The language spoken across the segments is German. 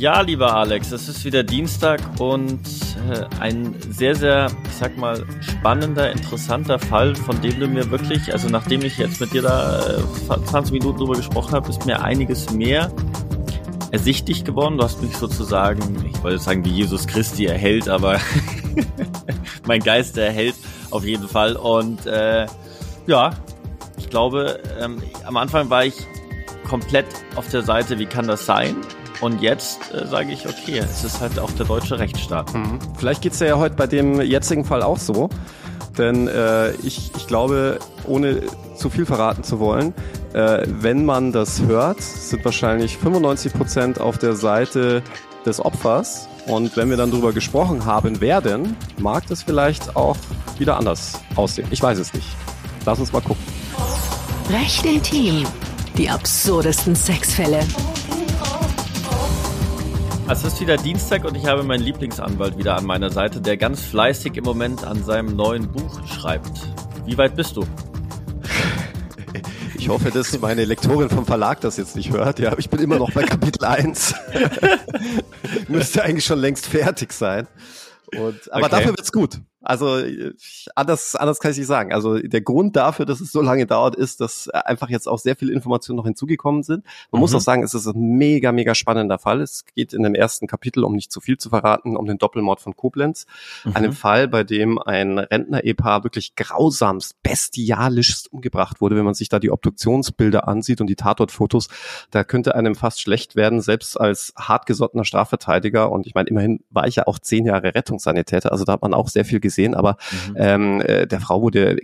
Ja, lieber Alex, es ist wieder Dienstag und äh, ein sehr, sehr, ich sag mal, spannender, interessanter Fall, von dem du mir wirklich, also nachdem ich jetzt mit dir da äh, 20 Minuten drüber gesprochen habe, ist mir einiges mehr ersichtlich geworden. Du hast mich sozusagen, ich wollte sagen, wie Jesus Christi erhält, aber mein Geist erhält auf jeden Fall. Und äh, ja, ich glaube, ähm, am Anfang war ich komplett auf der Seite, wie kann das sein? Und jetzt äh, sage ich, okay, es ist halt auch der deutsche Rechtsstaat. Mhm. Vielleicht geht's ja heute bei dem jetzigen Fall auch so. Denn äh, ich, ich glaube, ohne zu viel verraten zu wollen, äh, wenn man das hört, sind wahrscheinlich 95 Prozent auf der Seite des Opfers. Und wenn wir dann darüber gesprochen haben werden, mag das vielleicht auch wieder anders aussehen. Ich weiß es nicht. Lass uns mal gucken. Recht intim. Die absurdesten Sexfälle. Es ist wieder Dienstag und ich habe meinen Lieblingsanwalt wieder an meiner Seite, der ganz fleißig im Moment an seinem neuen Buch schreibt. Wie weit bist du? Ich hoffe, dass meine Lektorin vom Verlag das jetzt nicht hört. Ja, ich bin immer noch bei Kapitel 1. Müsste eigentlich schon längst fertig sein. Und, aber okay. dafür wird's gut. Also anders, anders kann ich nicht sagen. Also der Grund dafür, dass es so lange dauert, ist, dass einfach jetzt auch sehr viele Informationen noch hinzugekommen sind. Man mhm. muss auch sagen, es ist ein mega, mega spannender Fall. Es geht in dem ersten Kapitel, um nicht zu viel zu verraten, um den Doppelmord von Koblenz. Mhm. Einem Fall, bei dem ein Rentner-Ehepaar wirklich grausamst, bestialischst umgebracht wurde. Wenn man sich da die Obduktionsbilder ansieht und die Tatortfotos, da könnte einem fast schlecht werden, selbst als hartgesottener Strafverteidiger. Und ich meine, immerhin war ich ja auch zehn Jahre Rettungssanitäter. Also da hat man auch sehr viel gesehen gesehen, aber mhm. ähm, äh, der Frau wurde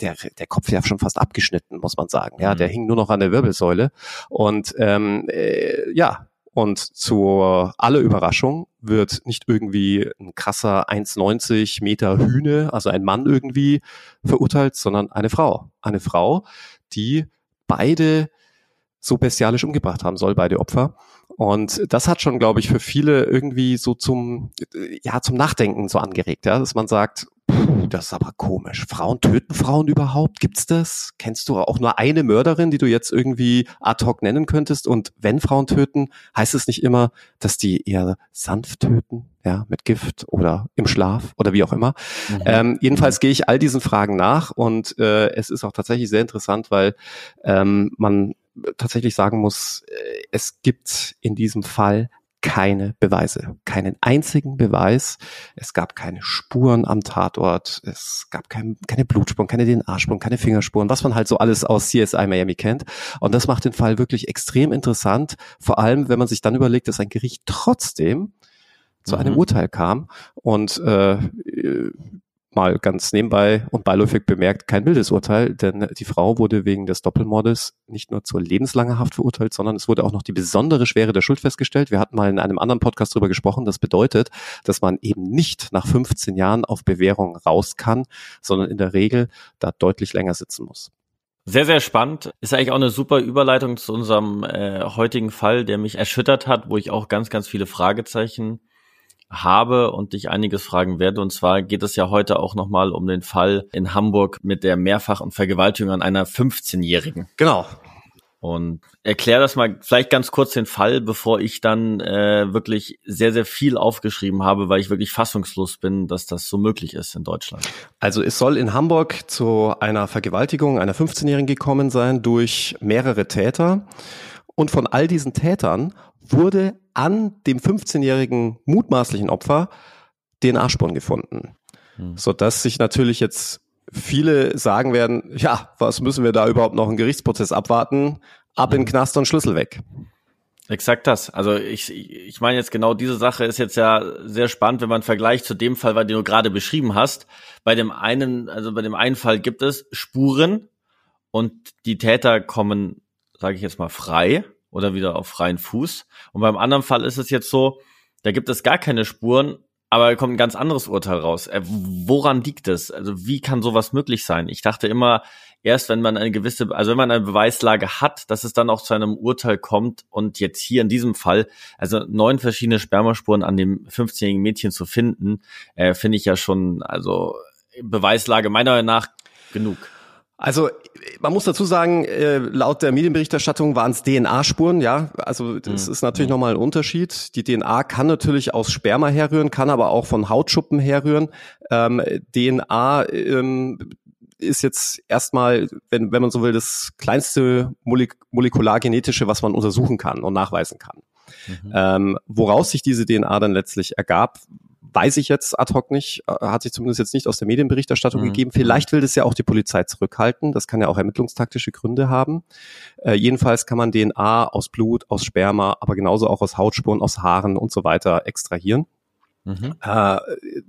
der, der Kopf ja schon fast abgeschnitten, muss man sagen. Ja, mhm. der hing nur noch an der Wirbelsäule. Und ähm, äh, ja, und zu aller Überraschung wird nicht irgendwie ein krasser 1,90 Meter Hühne, also ein Mann irgendwie verurteilt, sondern eine Frau. Eine Frau, die beide so bestialisch umgebracht haben soll, beide Opfer. Und das hat schon, glaube ich, für viele irgendwie so zum, ja, zum Nachdenken so angeregt, ja, dass man sagt, das ist aber komisch. Frauen töten Frauen überhaupt? Gibt's das? Kennst du auch nur eine Mörderin, die du jetzt irgendwie ad hoc nennen könntest? Und wenn Frauen töten, heißt es nicht immer, dass die eher sanft töten, ja, mit Gift oder im Schlaf oder wie auch immer. Mhm. Ähm, jedenfalls gehe ich all diesen Fragen nach und äh, es ist auch tatsächlich sehr interessant, weil ähm, man tatsächlich sagen muss, äh, es gibt in diesem Fall keine Beweise, keinen einzigen Beweis. Es gab keine Spuren am Tatort, es gab kein, keine Blutspuren, keine DNA-Spuren, keine Fingerspuren, was man halt so alles aus CSI Miami kennt. Und das macht den Fall wirklich extrem interessant, vor allem wenn man sich dann überlegt, dass ein Gericht trotzdem zu einem mhm. Urteil kam und äh, mal ganz nebenbei und beiläufig bemerkt kein mildes Urteil, denn die Frau wurde wegen des Doppelmordes nicht nur zur lebenslangen Haft verurteilt, sondern es wurde auch noch die besondere Schwere der Schuld festgestellt. Wir hatten mal in einem anderen Podcast darüber gesprochen. Das bedeutet, dass man eben nicht nach 15 Jahren auf Bewährung raus kann, sondern in der Regel da deutlich länger sitzen muss. Sehr, sehr spannend. Ist eigentlich auch eine super Überleitung zu unserem äh, heutigen Fall, der mich erschüttert hat, wo ich auch ganz, ganz viele Fragezeichen habe und dich einiges fragen werde. Und zwar geht es ja heute auch nochmal um den Fall in Hamburg mit der mehrfachen Vergewaltigung an einer 15-Jährigen. Genau. Und erklär das mal vielleicht ganz kurz den Fall, bevor ich dann äh, wirklich sehr, sehr viel aufgeschrieben habe, weil ich wirklich fassungslos bin, dass das so möglich ist in Deutschland. Also es soll in Hamburg zu einer Vergewaltigung einer 15-Jährigen gekommen sein durch mehrere Täter. Und von all diesen Tätern wurde an dem 15-jährigen mutmaßlichen Opfer DNA-Spuren gefunden. Hm. Sodass sich natürlich jetzt viele sagen werden, ja, was müssen wir da überhaupt noch einen Gerichtsprozess abwarten? Ab in den Knast und Schlüssel weg. Exakt das. Also ich, ich meine jetzt genau diese Sache ist jetzt ja sehr spannend, wenn man vergleicht zu dem Fall, den du gerade beschrieben hast. Bei dem einen, also bei dem einen Fall gibt es Spuren und die Täter kommen, sage ich jetzt mal, frei oder wieder auf freien Fuß. Und beim anderen Fall ist es jetzt so, da gibt es gar keine Spuren, aber kommt ein ganz anderes Urteil raus. Äh, woran liegt es? Also wie kann sowas möglich sein? Ich dachte immer, erst wenn man eine gewisse, also wenn man eine Beweislage hat, dass es dann auch zu einem Urteil kommt und jetzt hier in diesem Fall, also neun verschiedene Spermaspuren an dem 15-jährigen Mädchen zu finden, äh, finde ich ja schon, also Beweislage meiner Meinung nach genug. Also man muss dazu sagen, äh, laut der Medienberichterstattung waren es DNA-Spuren, ja. Also das mhm. ist natürlich mhm. nochmal ein Unterschied. Die DNA kann natürlich aus Sperma herrühren, kann aber auch von Hautschuppen herrühren. Ähm, DNA ähm, ist jetzt erstmal, wenn, wenn man so will, das kleinste Molek molekulargenetische, was man untersuchen kann und nachweisen kann. Mhm. Ähm, woraus sich diese DNA dann letztlich ergab, weiß ich jetzt ad hoc nicht, äh, hat sich zumindest jetzt nicht aus der Medienberichterstattung mhm. gegeben. Vielleicht will das ja auch die Polizei zurückhalten. Das kann ja auch ermittlungstaktische Gründe haben. Äh, jedenfalls kann man DNA aus Blut, aus Sperma, aber genauso auch aus Hautspuren, aus Haaren und so weiter extrahieren. Mhm. Äh,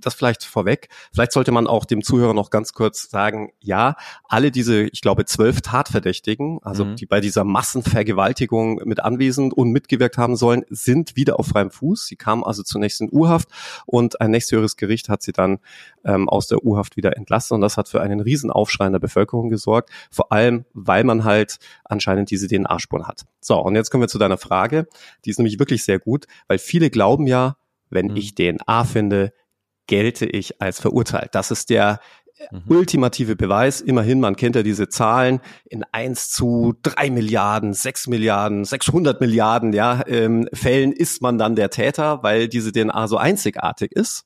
das vielleicht vorweg. Vielleicht sollte man auch dem Zuhörer noch ganz kurz sagen, ja, alle diese, ich glaube, zwölf Tatverdächtigen, also mhm. die bei dieser Massenvergewaltigung mit anwesend und mitgewirkt haben sollen, sind wieder auf freiem Fuß. Sie kamen also zunächst in Urhaft und ein nächsthöheres Gericht hat sie dann ähm, aus der Urhaft wieder entlassen und das hat für einen Riesenaufschrei in der Bevölkerung gesorgt, vor allem, weil man halt anscheinend diese DNA-Spuren hat. So, und jetzt kommen wir zu deiner Frage. Die ist nämlich wirklich sehr gut, weil viele glauben ja, wenn mhm. ich DNA finde, gelte ich als verurteilt. Das ist der mhm. ultimative Beweis. Immerhin, man kennt ja diese Zahlen in eins zu drei Milliarden, sechs Milliarden, 600 Milliarden ja, ähm, Fällen ist man dann der Täter, weil diese DNA so einzigartig ist.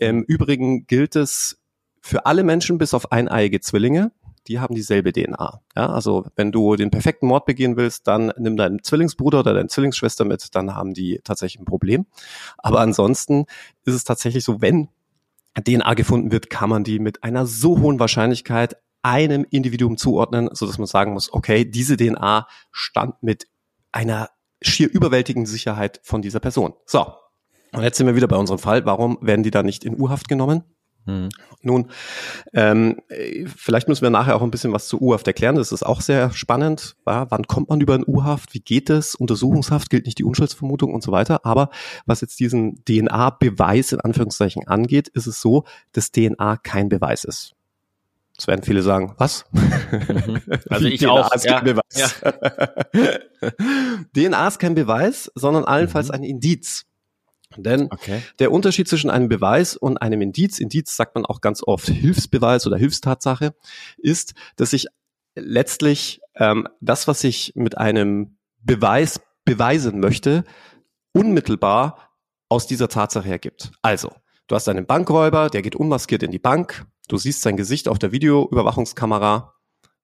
Im Übrigen gilt es für alle Menschen bis auf eineiige Zwillinge die haben dieselbe DNA. Ja, also wenn du den perfekten Mord begehen willst, dann nimm deinen Zwillingsbruder oder deine Zwillingsschwester mit, dann haben die tatsächlich ein Problem. Aber ansonsten ist es tatsächlich so, wenn DNA gefunden wird, kann man die mit einer so hohen Wahrscheinlichkeit einem Individuum zuordnen, so dass man sagen muss, okay, diese DNA stammt mit einer schier überwältigenden Sicherheit von dieser Person. So. Und jetzt sind wir wieder bei unserem Fall. Warum werden die da nicht in U-Haft genommen? Hm. Nun, ähm, vielleicht müssen wir nachher auch ein bisschen was zu U-Haft erklären. Das ist auch sehr spannend. Ja, wann kommt man über ein U-Haft? Wie geht es? Untersuchungshaft gilt nicht die Unschuldsvermutung und so weiter. Aber was jetzt diesen DNA-Beweis in Anführungszeichen angeht, ist es so, dass DNA kein Beweis ist. Das werden viele sagen, was? Mhm. Also ich DNA auch. Ist kein ja, Beweis. Ja. DNA ist kein Beweis, sondern allenfalls mhm. ein Indiz. Denn okay. der Unterschied zwischen einem Beweis und einem Indiz, Indiz sagt man auch ganz oft Hilfsbeweis oder Hilfstatsache, ist, dass ich letztlich ähm, das, was ich mit einem Beweis beweisen möchte, unmittelbar aus dieser Tatsache ergibt. Also, du hast einen Bankräuber, der geht unmaskiert in die Bank, du siehst sein Gesicht auf der Videoüberwachungskamera,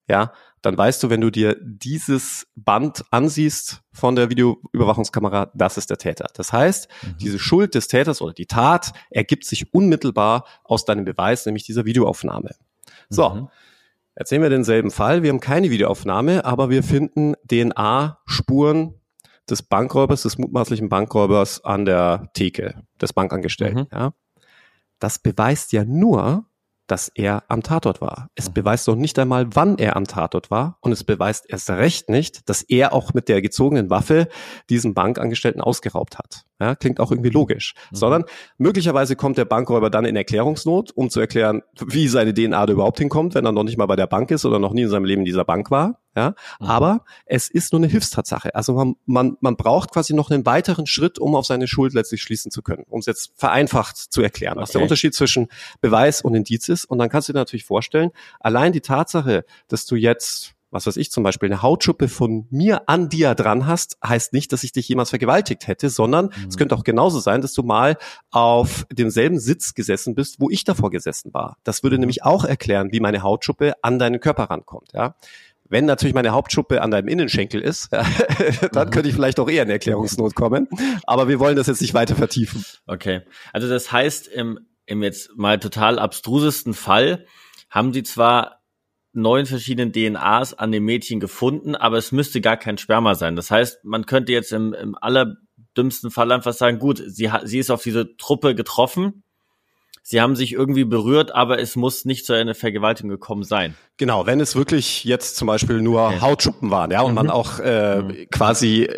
ja, dann weißt du, wenn du dir dieses Band ansiehst von der Videoüberwachungskamera, das ist der Täter. Das heißt, mhm. diese Schuld des Täters oder die Tat ergibt sich unmittelbar aus deinem Beweis, nämlich dieser Videoaufnahme. So, mhm. jetzt sehen wir denselben Fall. Wir haben keine Videoaufnahme, aber wir finden DNA-Spuren des Bankräubers, des mutmaßlichen Bankräubers an der Theke des Bankangestellten. Mhm. Ja. Das beweist ja nur, dass er am Tatort war. Es mhm. beweist noch nicht einmal, wann er am Tatort war und es beweist erst recht nicht, dass er auch mit der gezogenen Waffe diesen Bankangestellten ausgeraubt hat. Ja, klingt auch irgendwie logisch. Mhm. Sondern möglicherweise kommt der Bankräuber dann in Erklärungsnot, um zu erklären, wie seine DNA da überhaupt hinkommt, wenn er noch nicht mal bei der Bank ist oder noch nie in seinem Leben in dieser Bank war. Ja, mhm. aber es ist nur eine Hilfstatsache. Also man, man, man braucht quasi noch einen weiteren Schritt, um auf seine Schuld letztlich schließen zu können, um es jetzt vereinfacht zu erklären, was der Unterschied zwischen Beweis und Indiz ist. Und dann kannst du dir natürlich vorstellen, allein die Tatsache, dass du jetzt was weiß ich zum Beispiel, eine Hautschuppe von mir an dir dran hast, heißt nicht, dass ich dich jemals vergewaltigt hätte, sondern mhm. es könnte auch genauso sein, dass du mal auf demselben Sitz gesessen bist, wo ich davor gesessen war. Das würde mhm. nämlich auch erklären, wie meine Hautschuppe an deinen Körper rankommt, ja. Wenn natürlich meine Hauptschuppe an deinem Innenschenkel ist, dann könnte ich vielleicht auch eher in Erklärungsnot kommen. Aber wir wollen das jetzt nicht weiter vertiefen. Okay. Also das heißt, im, im jetzt mal total abstrusesten Fall haben sie zwar neun verschiedenen DNAs an dem Mädchen gefunden, aber es müsste gar kein Sperma sein. Das heißt, man könnte jetzt im, im allerdümmsten Fall einfach sagen, gut, sie, sie ist auf diese Truppe getroffen, sie haben sich irgendwie berührt, aber es muss nicht zu einer Vergewaltigung gekommen sein. Genau, wenn es wirklich jetzt zum Beispiel nur okay. Hautschuppen waren, ja, und mhm. man auch äh, mhm. quasi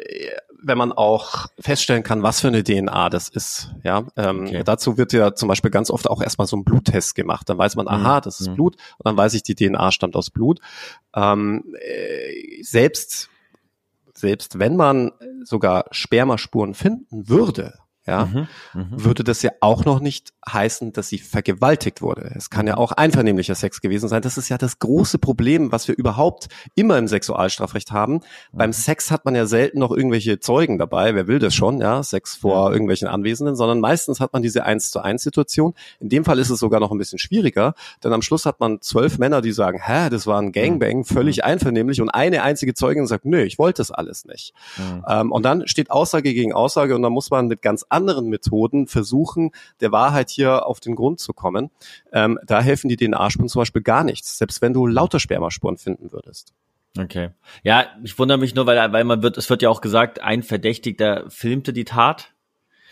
wenn man auch feststellen kann, was für eine DNA das ist. Ja, ähm, okay. dazu wird ja zum Beispiel ganz oft auch erstmal so ein Bluttest gemacht. Dann weiß man, aha, mhm. das ist mhm. Blut, und dann weiß ich, die DNA stammt aus Blut. Ähm, äh, selbst selbst wenn man sogar Spermaspuren finden würde, ja, mhm, mh. würde das ja auch noch nicht heißen, dass sie vergewaltigt wurde. Es kann ja auch einvernehmlicher Sex gewesen sein. Das ist ja das große Problem, was wir überhaupt immer im Sexualstrafrecht haben. Mhm. Beim Sex hat man ja selten noch irgendwelche Zeugen dabei. Wer will das schon, ja? Sex vor irgendwelchen Anwesenden, sondern meistens hat man diese eins zu eins Situation. In dem Fall ist es sogar noch ein bisschen schwieriger, denn am Schluss hat man zwölf Männer, die sagen, hä, das war ein Gangbang, mhm. völlig einvernehmlich und eine einzige Zeugin sagt, nö, ich wollte das alles nicht. Mhm. Ähm, und dann steht Aussage gegen Aussage und dann muss man mit ganz anderen Methoden versuchen, der Wahrheit hier auf den Grund zu kommen. Ähm, da helfen die DNA-Spuren zum Beispiel gar nichts, selbst wenn du lauter Spermaspuren finden würdest. Okay. Ja, ich wundere mich nur, weil, weil man wird, es wird ja auch gesagt, ein Verdächtigter filmte die Tat.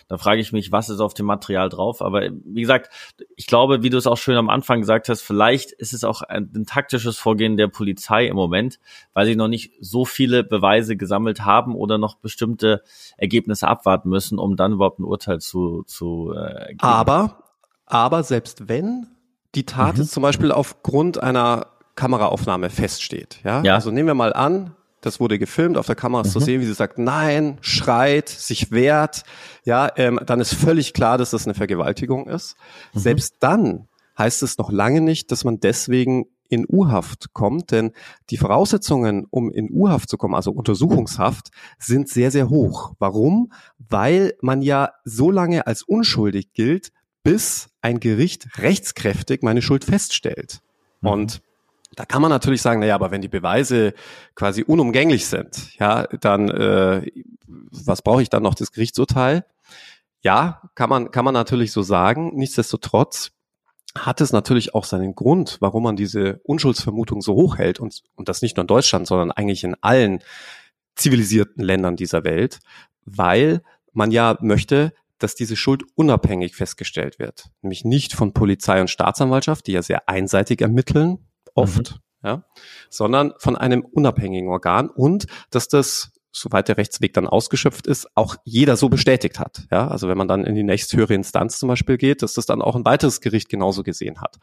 Da frage ich mich, was ist auf dem Material drauf? Aber wie gesagt, ich glaube, wie du es auch schön am Anfang gesagt hast, vielleicht ist es auch ein, ein taktisches Vorgehen der Polizei im Moment, weil sie noch nicht so viele Beweise gesammelt haben oder noch bestimmte Ergebnisse abwarten müssen, um dann überhaupt ein Urteil zu, zu äh, geben. Aber, aber selbst wenn die Tat mhm. zum Beispiel aufgrund einer Kameraaufnahme feststeht, ja? ja, also nehmen wir mal an, das wurde gefilmt, auf der Kamera ist mhm. zu sehen, wie sie sagt, nein, schreit, sich wehrt. Ja, ähm, dann ist völlig klar, dass das eine Vergewaltigung ist. Mhm. Selbst dann heißt es noch lange nicht, dass man deswegen in U-Haft kommt, denn die Voraussetzungen, um in U-Haft zu kommen, also Untersuchungshaft, sind sehr, sehr hoch. Warum? Weil man ja so lange als unschuldig gilt, bis ein Gericht rechtskräftig meine Schuld feststellt. Mhm. Und da kann man natürlich sagen, naja, aber wenn die Beweise quasi unumgänglich sind, ja, dann äh, was brauche ich dann noch das Gerichtsurteil? Ja, kann man, kann man natürlich so sagen. Nichtsdestotrotz hat es natürlich auch seinen Grund, warum man diese Unschuldsvermutung so hoch hält und, und das nicht nur in Deutschland, sondern eigentlich in allen zivilisierten Ländern dieser Welt, weil man ja möchte, dass diese Schuld unabhängig festgestellt wird. Nämlich nicht von Polizei und Staatsanwaltschaft, die ja sehr einseitig ermitteln, oft, mhm. ja, sondern von einem unabhängigen Organ und dass das soweit der Rechtsweg dann ausgeschöpft ist, auch jeder so bestätigt hat. Ja, also wenn man dann in die nächsthöhere Instanz zum Beispiel geht, dass das dann auch ein weiteres Gericht genauso gesehen hat.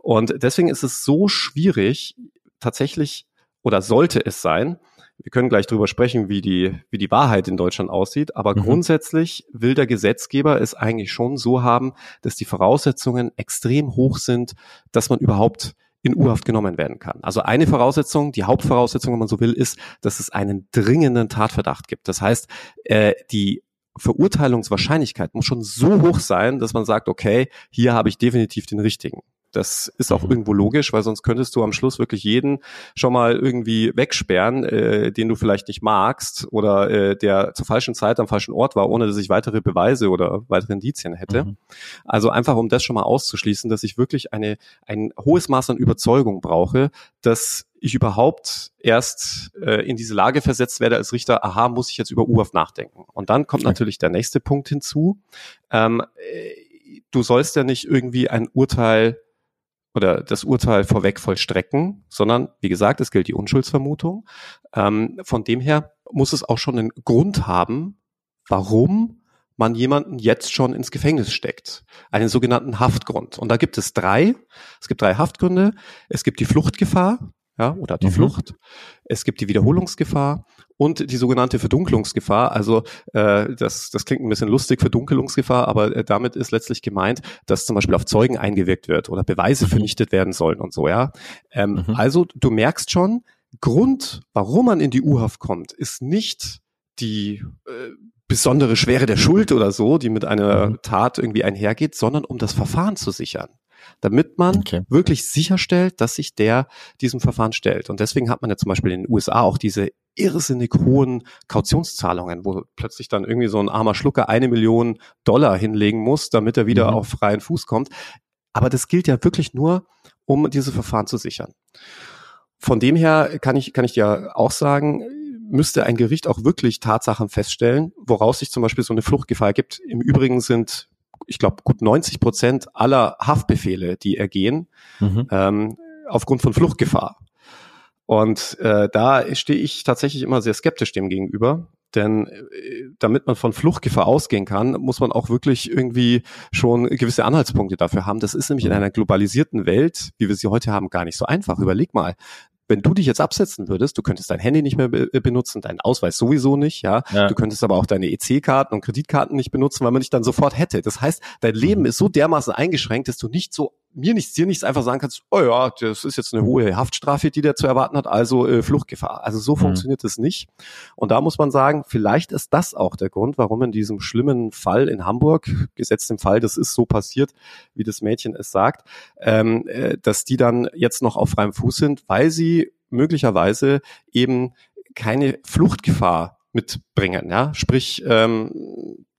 Und deswegen ist es so schwierig, tatsächlich oder sollte es sein, wir können gleich drüber sprechen, wie die, wie die Wahrheit in Deutschland aussieht. Aber mhm. grundsätzlich will der Gesetzgeber es eigentlich schon so haben, dass die Voraussetzungen extrem hoch sind, dass man überhaupt in U-Haft genommen werden kann. Also eine Voraussetzung, die Hauptvoraussetzung, wenn man so will, ist, dass es einen dringenden Tatverdacht gibt. Das heißt, äh, die Verurteilungswahrscheinlichkeit muss schon so hoch sein, dass man sagt, okay, hier habe ich definitiv den richtigen. Das ist auch mhm. irgendwo logisch, weil sonst könntest du am Schluss wirklich jeden schon mal irgendwie wegsperren, äh, den du vielleicht nicht magst oder äh, der zur falschen Zeit am falschen Ort war, ohne dass ich weitere Beweise oder weitere Indizien hätte. Mhm. Also einfach, um das schon mal auszuschließen, dass ich wirklich eine, ein hohes Maß an Überzeugung brauche, dass ich überhaupt erst äh, in diese Lage versetzt werde als Richter, aha, muss ich jetzt über UAF nachdenken. Und dann kommt okay. natürlich der nächste Punkt hinzu. Ähm, äh, du sollst ja nicht irgendwie ein Urteil oder das Urteil vorweg vollstrecken, sondern wie gesagt, es gilt die Unschuldsvermutung. Ähm, von dem her muss es auch schon einen Grund haben, warum man jemanden jetzt schon ins Gefängnis steckt. Einen sogenannten Haftgrund. Und da gibt es drei. Es gibt drei Haftgründe. Es gibt die Fluchtgefahr, ja, oder die mhm. Flucht. Es gibt die Wiederholungsgefahr und die sogenannte Verdunkelungsgefahr. Also äh, das, das klingt ein bisschen lustig, Verdunkelungsgefahr, aber äh, damit ist letztlich gemeint, dass zum Beispiel auf Zeugen eingewirkt wird oder Beweise mhm. vernichtet werden sollen und so, ja. Ähm, mhm. Also du merkst schon, Grund, warum man in die U-Haft kommt, ist nicht die äh, besondere Schwere der Schuld oder so, die mit einer mhm. Tat irgendwie einhergeht, sondern um das Verfahren zu sichern damit man okay. wirklich sicherstellt, dass sich der diesem Verfahren stellt. Und deswegen hat man ja zum Beispiel in den USA auch diese irrsinnig hohen Kautionszahlungen, wo plötzlich dann irgendwie so ein armer Schlucker eine Million Dollar hinlegen muss, damit er wieder mhm. auf freien Fuß kommt. Aber das gilt ja wirklich nur, um diese Verfahren zu sichern. Von dem her kann ich, kann ich dir auch sagen, müsste ein Gericht auch wirklich Tatsachen feststellen, woraus sich zum Beispiel so eine Fluchtgefahr gibt. Im Übrigen sind ich glaube, gut 90 Prozent aller Haftbefehle, die ergehen, mhm. ähm, aufgrund von Fluchtgefahr. Und äh, da stehe ich tatsächlich immer sehr skeptisch dem gegenüber. Denn äh, damit man von Fluchtgefahr ausgehen kann, muss man auch wirklich irgendwie schon gewisse Anhaltspunkte dafür haben. Das ist nämlich in einer globalisierten Welt, wie wir sie heute haben, gar nicht so einfach. Überleg mal, wenn du dich jetzt absetzen würdest, du könntest dein Handy nicht mehr be benutzen, deinen Ausweis sowieso nicht, ja? ja. Du könntest aber auch deine EC-Karten und Kreditkarten nicht benutzen, weil man dich dann sofort hätte. Das heißt, dein Leben mhm. ist so dermaßen eingeschränkt, dass du nicht so mir nichts, dir nichts einfach sagen kannst, oh ja, das ist jetzt eine hohe Haftstrafe, die der zu erwarten hat, also äh, Fluchtgefahr. Also so mhm. funktioniert es nicht. Und da muss man sagen, vielleicht ist das auch der Grund, warum in diesem schlimmen Fall in Hamburg, gesetzt im Fall, das ist so passiert, wie das Mädchen es sagt, ähm, äh, dass die dann jetzt noch auf freiem Fuß sind, weil sie möglicherweise eben keine Fluchtgefahr mitbringen. Ja? Sprich, ähm,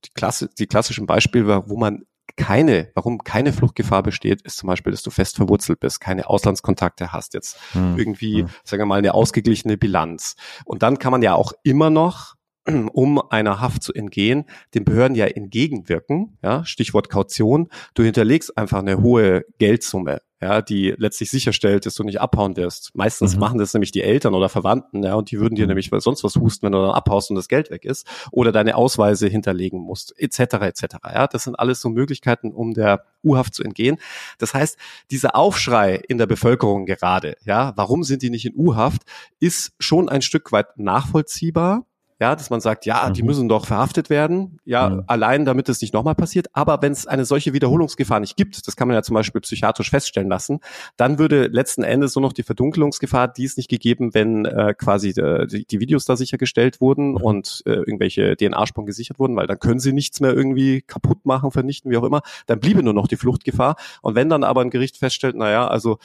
die, Klasse, die klassischen Beispiele, wo man keine, warum keine Fluchtgefahr besteht, ist zum Beispiel, dass du fest verwurzelt bist, keine Auslandskontakte hast, jetzt hm. irgendwie, hm. sagen wir mal, eine ausgeglichene Bilanz. Und dann kann man ja auch immer noch um einer Haft zu entgehen, den Behörden ja entgegenwirken, ja, Stichwort Kaution. Du hinterlegst einfach eine hohe Geldsumme ja, die letztlich sicherstellt, dass du nicht abhauen wirst. Meistens mhm. machen das nämlich die Eltern oder Verwandten, ja, und die würden dir mhm. nämlich sonst was husten, wenn du dann abhaust und das Geld weg ist, oder deine Ausweise hinterlegen musst, etc. etc. Ja, das sind alles so Möglichkeiten, um der U-Haft zu entgehen. Das heißt, dieser Aufschrei in der Bevölkerung gerade, ja, warum sind die nicht in U-Haft, ist schon ein Stück weit nachvollziehbar ja, dass man sagt, ja, mhm. die müssen doch verhaftet werden, ja, mhm. allein damit es nicht nochmal passiert. Aber wenn es eine solche Wiederholungsgefahr nicht gibt, das kann man ja zum Beispiel psychiatrisch feststellen lassen, dann würde letzten Endes nur noch die Verdunkelungsgefahr, die ist nicht gegeben, wenn äh, quasi äh, die, die Videos da sichergestellt wurden mhm. und äh, irgendwelche DNA-Spuren gesichert wurden, weil dann können sie nichts mehr irgendwie kaputt machen, vernichten, wie auch immer. Dann bliebe nur noch die Fluchtgefahr. Und wenn dann aber ein Gericht feststellt, naja, also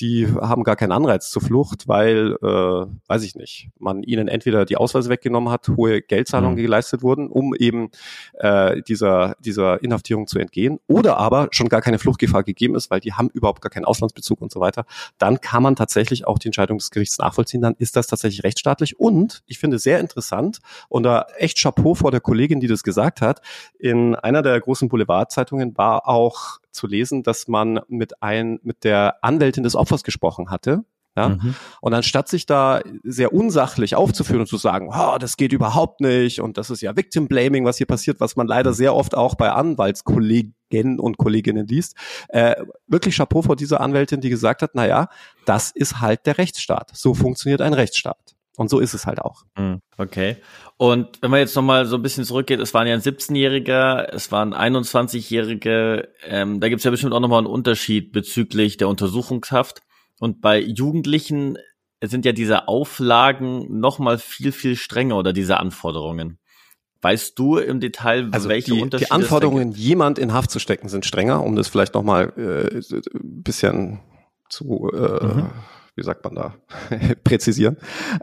die haben gar keinen Anreiz zur Flucht, weil, äh, weiß ich nicht, man ihnen entweder die Ausweise weggenommen hat, hohe Geldzahlungen mhm. geleistet wurden, um eben äh, dieser, dieser Inhaftierung zu entgehen, oder aber schon gar keine Fluchtgefahr gegeben ist, weil die haben überhaupt gar keinen Auslandsbezug und so weiter, dann kann man tatsächlich auch die Entscheidung des Gerichts nachvollziehen, dann ist das tatsächlich rechtsstaatlich und ich finde sehr interessant und da echt Chapeau vor der Kollegin, die das gesagt hat, in einer der großen Boulevardzeitungen war auch zu lesen, dass man mit ein, mit der Anwältin des Opfers gesprochen hatte. Ja? Mhm. Und anstatt sich da sehr unsachlich aufzuführen und zu sagen, oh, das geht überhaupt nicht und das ist ja Victim Blaming, was hier passiert, was man leider sehr oft auch bei Anwaltskollegen und Kolleginnen liest, äh, wirklich Chapeau vor dieser Anwältin, die gesagt hat, na ja, das ist halt der Rechtsstaat. So funktioniert ein Rechtsstaat. Und so ist es halt auch. Mhm. Okay. Und wenn man jetzt nochmal so ein bisschen zurückgeht, es waren ja ein 17-Jähriger, es waren 21-Jährige, ähm, da gibt es ja bestimmt auch nochmal einen Unterschied bezüglich der Untersuchungshaft. Und bei Jugendlichen sind ja diese Auflagen nochmal viel, viel strenger oder diese Anforderungen. Weißt du im Detail, also welche die, Unterschiede? Die Anforderungen, jemand in Haft zu stecken, sind strenger, um das vielleicht nochmal äh, ein bisschen zu äh, mhm wie sagt man da, präzisieren.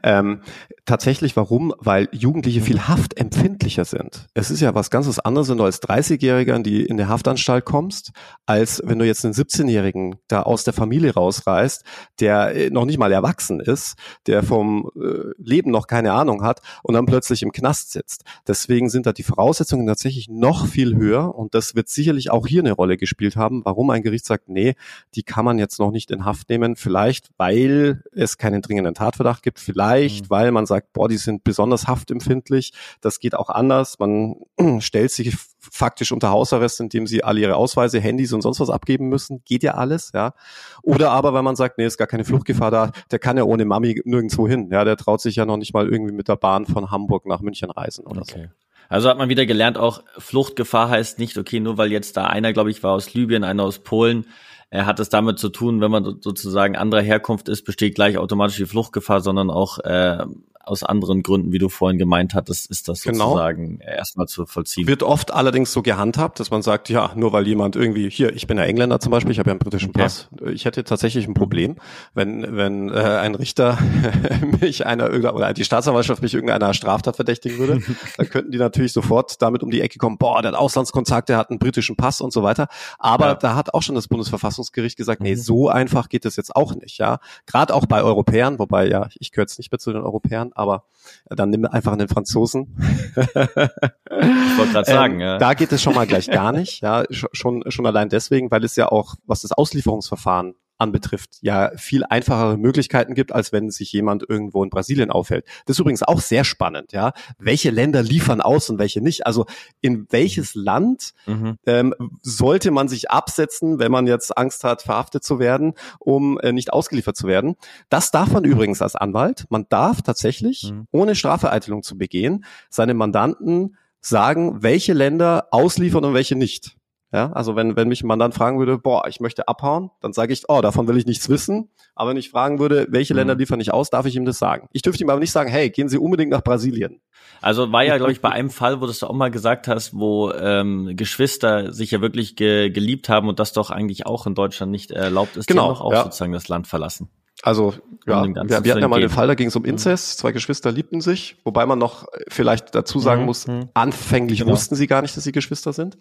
Ähm, tatsächlich, warum? Weil Jugendliche viel haftempfindlicher sind. Es ist ja was ganz anderes, wenn du als 30-Jähriger in die in der Haftanstalt kommst, als wenn du jetzt einen 17-Jährigen da aus der Familie rausreißt, der äh, noch nicht mal erwachsen ist, der vom äh, Leben noch keine Ahnung hat und dann plötzlich im Knast sitzt. Deswegen sind da die Voraussetzungen tatsächlich noch viel höher und das wird sicherlich auch hier eine Rolle gespielt haben, warum ein Gericht sagt, nee, die kann man jetzt noch nicht in Haft nehmen, vielleicht weil weil es keinen dringenden Tatverdacht gibt, vielleicht mhm. weil man sagt, boah, die sind besonders haftempfindlich, das geht auch anders. Man stellt sich faktisch unter Hausarrest, indem sie alle ihre Ausweise, Handys und sonst was abgeben müssen, geht ja alles, ja. Oder aber, wenn man sagt, nee, ist gar keine Fluchtgefahr da, der kann ja ohne Mami nirgendwo hin, ja, der traut sich ja noch nicht mal irgendwie mit der Bahn von Hamburg nach München reisen oder okay. so. Also hat man wieder gelernt, auch Fluchtgefahr heißt nicht, okay, nur weil jetzt da einer, glaube ich, war aus Libyen, einer aus Polen, er hat es damit zu tun, wenn man sozusagen anderer Herkunft ist, besteht gleich automatisch die Fluchtgefahr, sondern auch äh, aus anderen Gründen, wie du vorhin gemeint hattest, ist das genau. sozusagen genau. erstmal zu vollziehen. Wird oft allerdings so gehandhabt, dass man sagt, ja, nur weil jemand irgendwie, hier, ich bin ja Engländer zum Beispiel, ich habe ja einen britischen okay. Pass, ich hätte tatsächlich ein Problem, wenn, wenn äh, ein Richter mich einer oder die Staatsanwaltschaft mich irgendeiner Straftat verdächtigen würde, dann könnten die natürlich sofort damit um die Ecke kommen, boah, der hat Auslandskontakt, der hat einen britischen Pass und so weiter. Aber ja. da hat auch schon das Bundesverfassungsgericht gesagt, nee, mhm. so einfach geht es jetzt auch nicht, ja. Gerade auch bei Europäern, wobei ja, ich gehöre jetzt nicht mehr zu den Europäern, aber dann nimm einfach einen Franzosen. ich wollte gerade sagen, ähm, ja. Da geht es schon mal gleich gar nicht, ja, schon, schon allein deswegen, weil es ja auch, was das Auslieferungsverfahren anbetrifft, ja viel einfachere Möglichkeiten gibt, als wenn sich jemand irgendwo in Brasilien aufhält. Das ist übrigens auch sehr spannend, ja. Welche Länder liefern aus und welche nicht? Also in welches Land mhm. ähm, sollte man sich absetzen, wenn man jetzt Angst hat, verhaftet zu werden, um äh, nicht ausgeliefert zu werden? Das darf man übrigens als Anwalt. Man darf tatsächlich, mhm. ohne Strafvereitelung zu begehen, seine Mandanten sagen, welche Länder ausliefern und welche nicht. Ja, also wenn, wenn mich ein Mandant fragen würde, boah, ich möchte abhauen, dann sage ich, oh, davon will ich nichts wissen. Aber wenn ich fragen würde, welche mhm. Länder liefern nicht aus, darf ich ihm das sagen. Ich dürfte ihm aber nicht sagen, hey, gehen Sie unbedingt nach Brasilien. Also war ja, glaube ich, bei einem Fall, wo du es auch mal gesagt hast, wo ähm, Geschwister sich ja wirklich ge geliebt haben und das doch eigentlich auch in Deutschland nicht erlaubt ist, genau, die doch auch ja. sozusagen das Land verlassen. Also ja, wir, wir hatten ja mal den Fall, da ging es um mhm. Inzest, zwei Geschwister liebten sich, wobei man noch vielleicht dazu sagen mhm. muss, mhm. anfänglich genau. wussten sie gar nicht, dass sie Geschwister sind.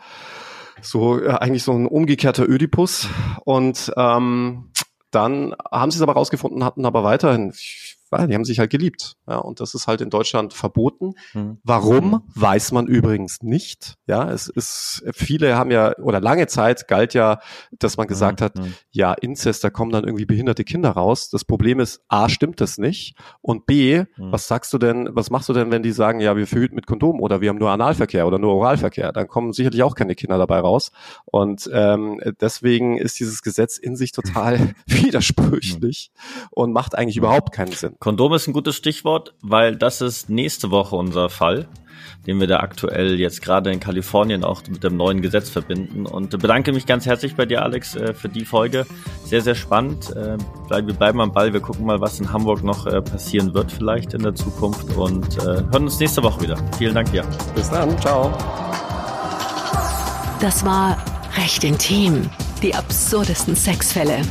So äh, eigentlich so ein umgekehrter Ödipus. Und ähm, dann haben sie es aber rausgefunden, hatten aber weiterhin, weil die haben sich halt geliebt. Ja, und das ist halt in Deutschland verboten. Mhm. Warum, weiß man übrigens nicht. Ja, es ist, viele haben ja, oder lange Zeit galt ja, dass man gesagt mhm. hat, ja, Inzest, da kommen dann irgendwie behinderte Kinder raus. Das Problem ist, A, stimmt das nicht. Und B, mhm. was sagst du denn, was machst du denn, wenn die sagen, ja, wir verhüten mit Kondom oder wir haben nur Analverkehr oder nur Oralverkehr? Dann kommen sicherlich auch keine Kinder dabei raus. Und ähm, deswegen ist dieses Gesetz in sich total widersprüchlich und macht eigentlich überhaupt keinen Sinn. Kondom ist ein gutes Stichwort, weil das ist nächste Woche unser Fall, den wir da aktuell jetzt gerade in Kalifornien auch mit dem neuen Gesetz verbinden. Und bedanke mich ganz herzlich bei dir, Alex, äh, für die Folge. Sehr, sehr spannend. Äh, wir bleiben am Ball. Wir gucken mal, was in Hamburg noch äh, passieren wird vielleicht in der Zukunft und hören uns nächste Woche wieder. Vielen Dank dir. Bis dann. Ciao. Das war Recht intim. Die absurdesten Sexfälle